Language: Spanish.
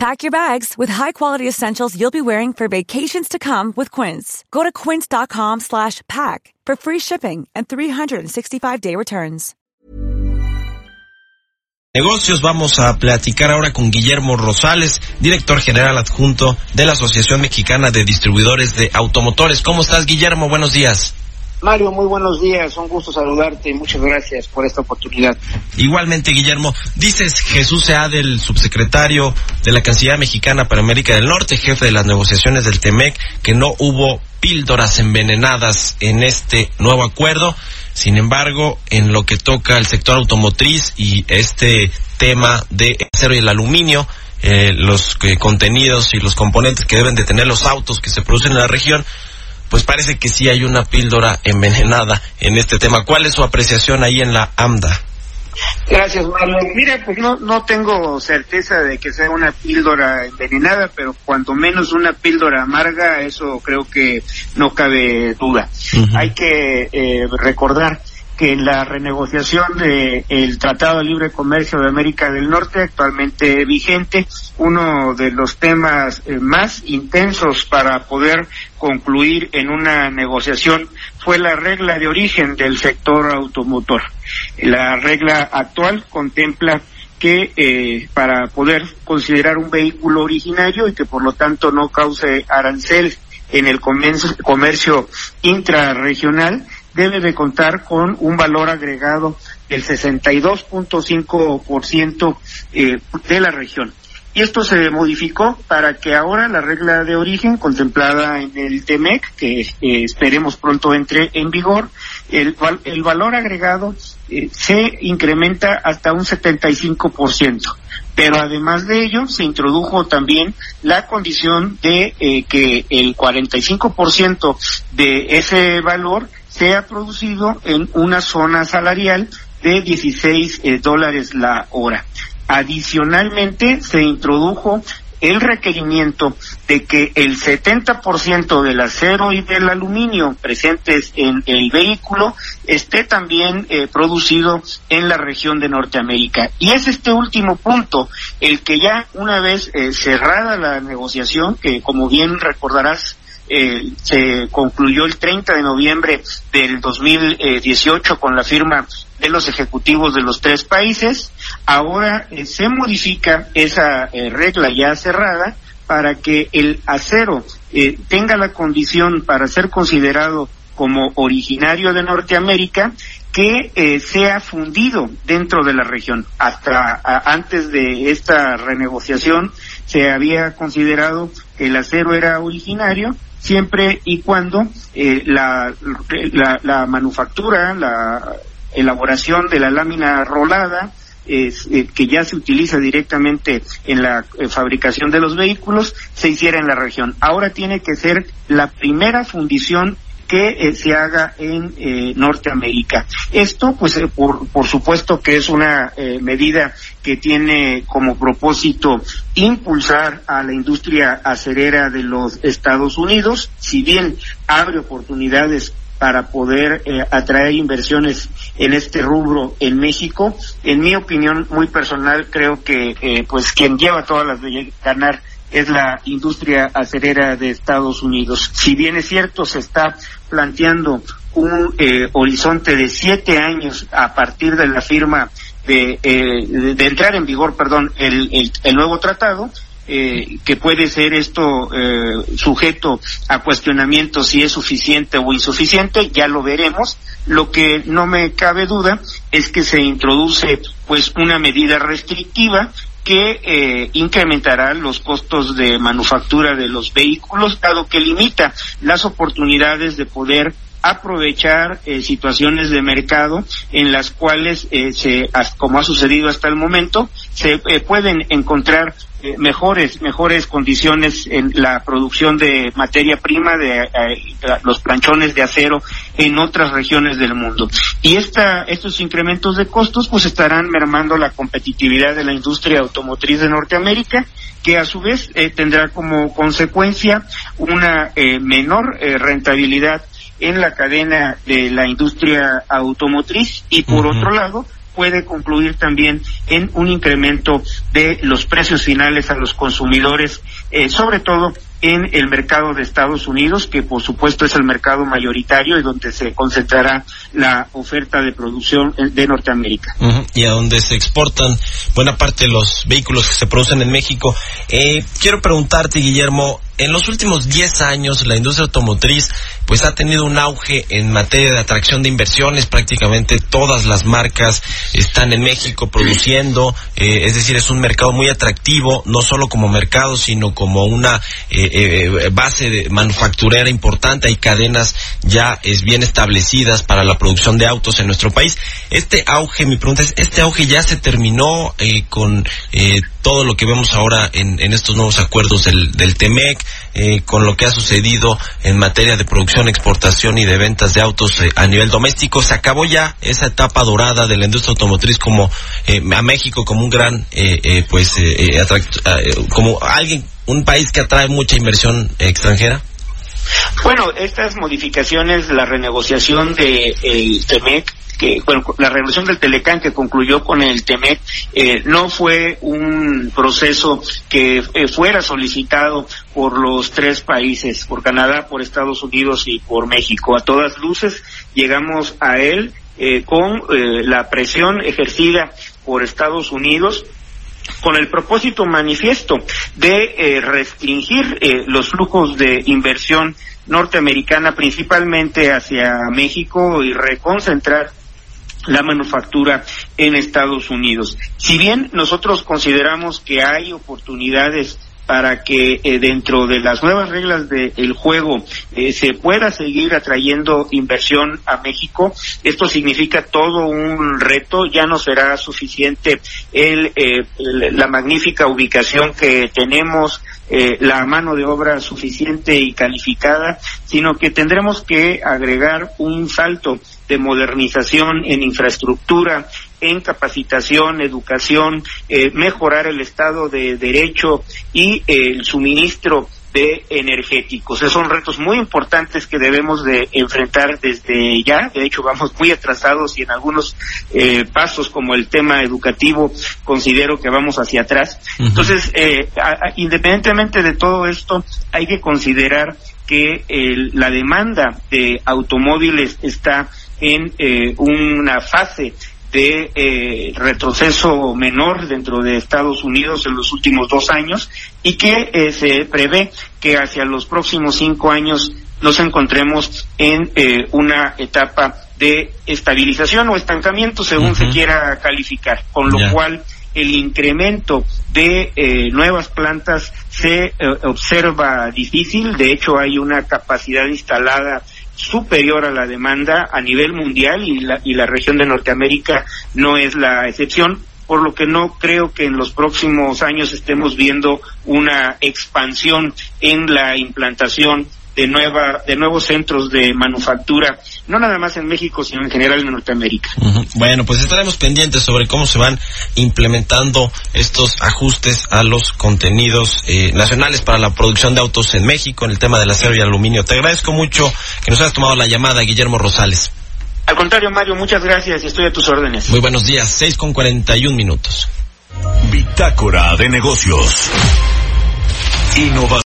Pack your bags with high-quality essentials you'll be wearing for vacations to come with Quince. Go to quince.com slash pack for free shipping and 365-day returns. Negocios, vamos a platicar ahora con Guillermo Rosales, director general adjunto de la Asociación Mexicana de Distribuidores de Automotores. ¿Cómo estás, Guillermo? Buenos días. Mario, muy buenos días, un gusto saludarte y muchas gracias por esta oportunidad. Igualmente, Guillermo, dices Jesús Sea del subsecretario de la Cancillería Mexicana para América del Norte, jefe de las negociaciones del TEMEC, que no hubo píldoras envenenadas en este nuevo acuerdo. Sin embargo, en lo que toca al sector automotriz y este tema de acero y el aluminio, eh, los eh, contenidos y los componentes que deben de tener los autos que se producen en la región, pues parece que sí hay una píldora envenenada en este tema. ¿Cuál es su apreciación ahí en la AMDA? Gracias, Mario. Mira, pues no, no tengo certeza de que sea una píldora envenenada, pero cuando menos una píldora amarga, eso creo que no cabe duda. Hay que eh, recordar que en la renegociación del Tratado de Libre Comercio de América del Norte, actualmente vigente, uno de los temas eh, más intensos para poder concluir en una negociación fue la regla de origen del sector automotor. La regla actual contempla que eh, para poder considerar un vehículo originario y que por lo tanto no cause arancel en el comercio intrarregional, debe de contar con un valor agregado del 62.5% eh, de la región. Y esto se modificó para que ahora la regla de origen contemplada en el TEMEC, que eh, esperemos pronto entre en vigor, el, el valor agregado eh, se incrementa hasta un 75%. Pero además de ello, se introdujo también la condición de eh, que el 45% de ese valor sea producido en una zona salarial de 16 eh, dólares la hora. Adicionalmente, se introdujo el requerimiento de que el 70% del acero y del aluminio presentes en el vehículo esté también eh, producido en la región de Norteamérica. Y es este último punto el que ya una vez eh, cerrada la negociación, que como bien recordarás eh, se concluyó el 30 de noviembre del 2018 con la firma de los ejecutivos de los tres países. Ahora eh, se modifica esa eh, regla ya cerrada para que el acero tenga la condición para ser considerado como originario de Norteamérica que sea fundido dentro de la región. Hasta antes de esta renegociación se había considerado el acero era originario siempre y cuando eh, la, la, manufactura, la elaboración de la lámina rolada, eh, que ya se utiliza directamente en la eh, fabricación de los vehículos, se hiciera en la región. Ahora tiene que ser la primera fundición que se haga en eh, Norteamérica. Esto, pues, eh, por, por, supuesto que es una medida que tiene como propósito impulsar a la industria acerera de los Estados Unidos, si bien abre oportunidades para poder atraer inversiones en este rubro en México. En mi opinión muy personal, creo que pues quien lleva todas las de ganar es la industria acerera de Estados Unidos. Si bien es cierto, se está planteando un eh, horizonte de siete años a partir de la firma de, eh, de, entrar en vigor, perdón, el, el, nuevo tratado, eh, que puede ser esto sujeto a cuestionamiento si es suficiente o insuficiente, ya lo veremos. Lo que no me cabe duda es que se introduce pues una medida restrictiva que eh, incrementará los costos de manufactura de los vehículos, dado que limita las oportunidades de poder aprovechar eh, situaciones de mercado en las cuales, eh, se, como ha sucedido hasta el momento, se pueden encontrar mejores mejores condiciones en la producción de materia prima de los planchones de acero en otras regiones del mundo. Y esta, estos incrementos de costos pues estarán mermando la competitividad de la industria automotriz de Norteamérica, que a su vez eh, tendrá como consecuencia una eh, menor eh, rentabilidad en la cadena de la industria automotriz y por otro lado puede concluir también en un incremento de los precios finales a los consumidores, sobre todo en el mercado de Estados Unidos, que por supuesto es el mercado mayoritario y donde se concentrará la oferta de producción de Norteamérica. Y a donde se exportan buena parte de los vehículos que se producen en México. Eh, quiero preguntarte, Guillermo, en los últimos 10 años la industria automotriz pues ha tenido un auge en materia de atracción de inversiones, prácticamente todas las marcas están en México produciendo, eh, es decir, es un mercado muy atractivo, no solo como mercado, sino como una eh, eh, base manufacturera importante, hay cadenas ya es bien establecidas para la producción de autos en nuestro país. Este auge, mi pregunta es, ¿este auge ya se terminó con todo lo que vemos ahora en, estos nuevos acuerdos del, del TEMEC, con lo que ha sucedido en materia de producción, exportación y de ventas de autos a nivel doméstico. Se acabó ya etapa dorada de la industria automotriz como eh, a México como un gran, pues, como alguien, un país que atrae mucha inversión extranjera. Bueno, estas modificaciones, la renegociación de TEMEC, que bueno, la revolución del Telecán que concluyó con el TEMEC eh, no fue un proceso que eh, fuera solicitado por los tres países, por Canadá, por Estados Unidos y por México. A todas luces llegamos a él eh, con la presión ejercida por Estados Unidos con el propósito manifiesto de restringir los flujos de inversión norteamericana principalmente hacia México y reconcentrar la manufactura en Estados Unidos. Si bien nosotros consideramos que hay oportunidades para que eh, dentro de las nuevas reglas del juego eh, se pueda seguir atrayendo inversión a México. Esto significa todo un reto. Ya no será suficiente eh, la magnífica ubicación que tenemos la mano de obra suficiente y calificada, sino que tendremos que agregar un salto de modernización en infraestructura, en capacitación, educación, eh, mejorar el estado de derecho y el suministro de energéticos. Esos son retos muy importantes que debemos de enfrentar desde ya. De hecho, vamos muy atrasados y en algunos eh, pasos como el tema educativo considero que vamos hacia atrás. Entonces, eh, independientemente de todo esto, hay que considerar que la demanda de automóviles está en eh, una fase de eh, retroceso menor dentro de Estados Unidos en los últimos dos años y que eh, se prevé que hacia los próximos cinco años nos encontremos en eh, una etapa de estabilización o estancamiento según se quiera calificar, con lo cual el incremento de nuevas plantas se observa difícil, de hecho hay una capacidad instalada superior a la demanda a nivel mundial y la, y la región de Norteamérica no es la excepción, por lo que no creo que en los próximos años estemos viendo una expansión en la implantación de nueva de nuevos centros de manufactura no nada más en México sino en general en Norteamérica. Bueno, pues estaremos pendientes sobre cómo se van implementando estos ajustes a los contenidos eh, nacionales para la producción de autos en México en el tema del acero y aluminio. Te agradezco mucho que nos hayas tomado la llamada, Guillermo Rosales. Al contrario, Mario, muchas gracias y estoy a tus órdenes. Muy buenos días, seis con cuarenta y un minutos. Bitácora de negocios. Innovación.